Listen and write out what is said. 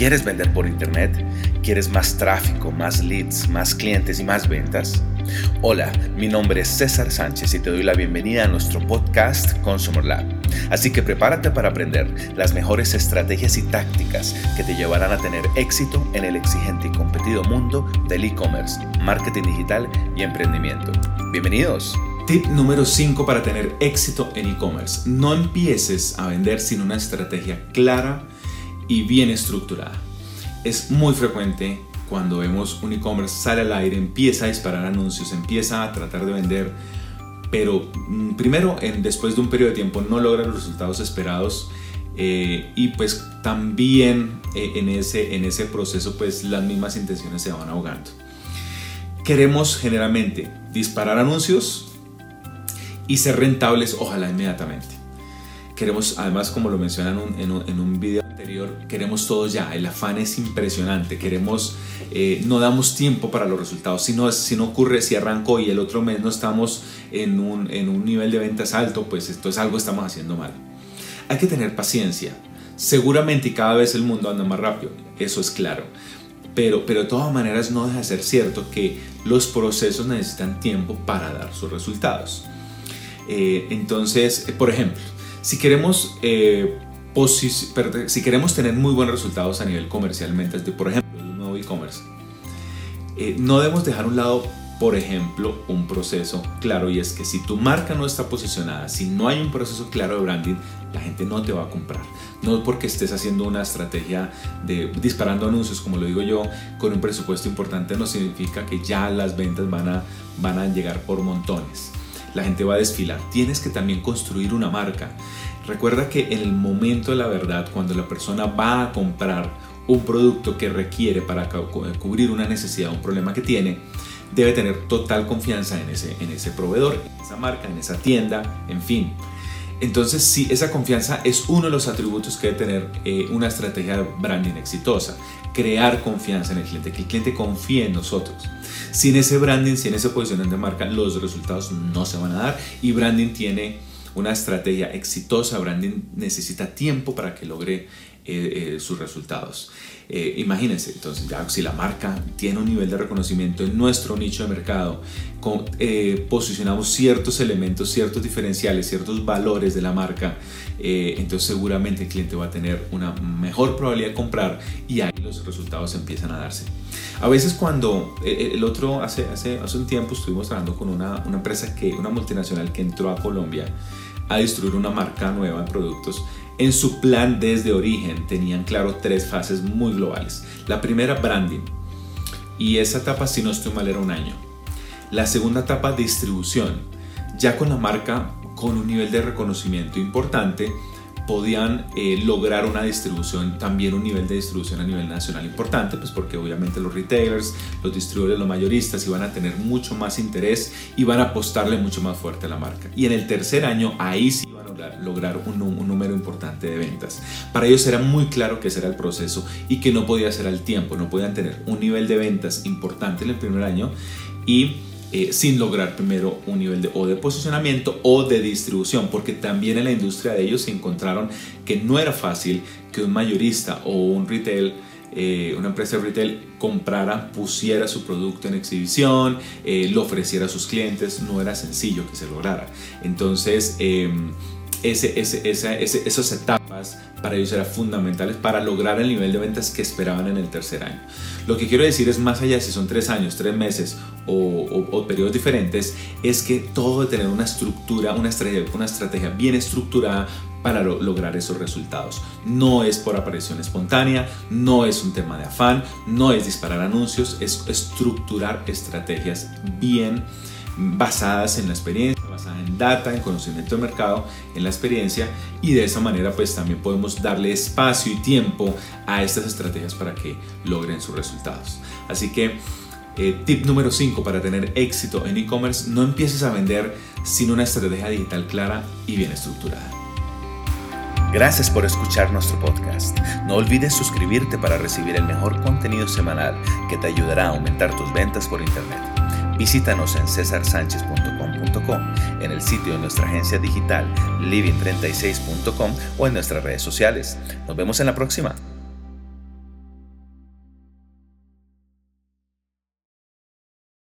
¿Quieres vender por internet? ¿Quieres más tráfico, más leads, más clientes y más ventas? Hola, mi nombre es César Sánchez y te doy la bienvenida a nuestro podcast Consumer Lab. Así que prepárate para aprender las mejores estrategias y tácticas que te llevarán a tener éxito en el exigente y competido mundo del e-commerce, marketing digital y emprendimiento. Bienvenidos. Tip número 5 para tener éxito en e-commerce. No empieces a vender sin una estrategia clara y bien estructurada. Es muy frecuente cuando vemos un e-commerce sale al aire, empieza a disparar anuncios, empieza a tratar de vender, pero mm, primero, después de un periodo de tiempo, no logra los resultados esperados eh, y pues también eh, en, ese, en ese proceso pues las mismas intenciones se van ahogando. Queremos generalmente disparar anuncios y ser rentables, ojalá inmediatamente. Queremos, además, como lo mencionan en un, en un video queremos todo ya, el afán es impresionante, queremos, eh, no damos tiempo para los resultados, si no, si no ocurre, si arranco y el otro mes no estamos en un, en un nivel de ventas alto, pues esto es algo estamos haciendo mal. Hay que tener paciencia, seguramente y cada vez el mundo anda más rápido, eso es claro, pero, pero de todas maneras no deja de ser cierto que los procesos necesitan tiempo para dar sus resultados. Eh, entonces, por ejemplo, si queremos eh, si queremos tener muy buenos resultados a nivel comercialmente, por ejemplo, un nuevo e-commerce, eh, no debemos dejar a un lado, por ejemplo, un proceso claro y es que si tu marca no está posicionada, si no hay un proceso claro de branding, la gente no te va a comprar. No porque estés haciendo una estrategia de disparando anuncios, como lo digo yo, con un presupuesto importante, no significa que ya las ventas van a, van a llegar por montones. La gente va a desfilar. Tienes que también construir una marca. Recuerda que en el momento de la verdad, cuando la persona va a comprar un producto que requiere para cubrir una necesidad, un problema que tiene, debe tener total confianza en ese, en ese proveedor, en esa marca, en esa tienda, en fin. Entonces, sí, esa confianza es uno de los atributos que debe tener eh, una estrategia de branding exitosa. Crear confianza en el cliente, que el cliente confíe en nosotros. Sin ese branding, sin ese posicionamiento de marca, los resultados no se van a dar y branding tiene una estrategia exitosa, branding necesita tiempo para que logre eh, eh, sus resultados. Eh, imagínense, entonces ya si la marca tiene un nivel de reconocimiento en nuestro nicho de mercado, posicionamos ciertos elementos, ciertos diferenciales, ciertos valores de la marca, entonces seguramente el cliente va a tener una mejor probabilidad de comprar y ahí los resultados empiezan a darse. A veces cuando el otro, hace, hace, hace un tiempo estuvimos hablando con una, una empresa que, una multinacional que entró a Colombia a distribuir una marca nueva de productos, en su plan desde origen tenían claro tres fases muy globales. La primera, branding. Y esa etapa, si no estoy mal, era un año. La segunda etapa, distribución. Ya con la marca con un nivel de reconocimiento importante, podían eh, lograr una distribución, también un nivel de distribución a nivel nacional importante, pues porque obviamente los retailers, los distribuidores, los mayoristas iban a tener mucho más interés y van a apostarle mucho más fuerte a la marca. Y en el tercer año, ahí sí lograr, un, un, número importante de ventas. Para ellos era muy claro que ese era el proceso y que no podía ser al tiempo, no podían tener un nivel de ventas importante en el primer año y eh, sin lograr primero un nivel de, o de posicionamiento o de distribución, porque también en la industria de ellos se encontraron que no era fácil que un mayorista o un retail eh, una empresa de retail comprara, pusiera su producto en exhibición, eh, lo ofreciera a sus clientes, no era sencillo que se lograra. Entonces, em, ese, ese, esas etapas para ellos eran fundamentales para lograr el nivel de ventas que esperaban en el tercer año. Lo que quiero decir es, más allá si son tres años, tres meses o, periodos diferentes, es que todo debe tener una estructura, una estrategia, una estrategia bien estructurada para lograr esos resultados. No es por aparición espontánea, no es un tema de afán, no es disparar anuncios, es estructurar estrategias bien basadas en la experiencia, en data, en conocimiento de mercado, en la experiencia y de esa manera pues también podemos darle espacio y tiempo a estas estrategias para que logren sus resultados. Así que eh, tip número 5 para tener éxito en e-commerce, no empieces a vender sin una estrategia digital clara y bien estructurada. Gracias por escuchar nuestro podcast. No olvides suscribirte para recibir el mejor contenido semanal que te ayudará a aumentar tus ventas por Internet. Visítanos en en el sitio de nuestra agencia digital living36.com o en nuestras redes sociales. Nos vemos en la próxima.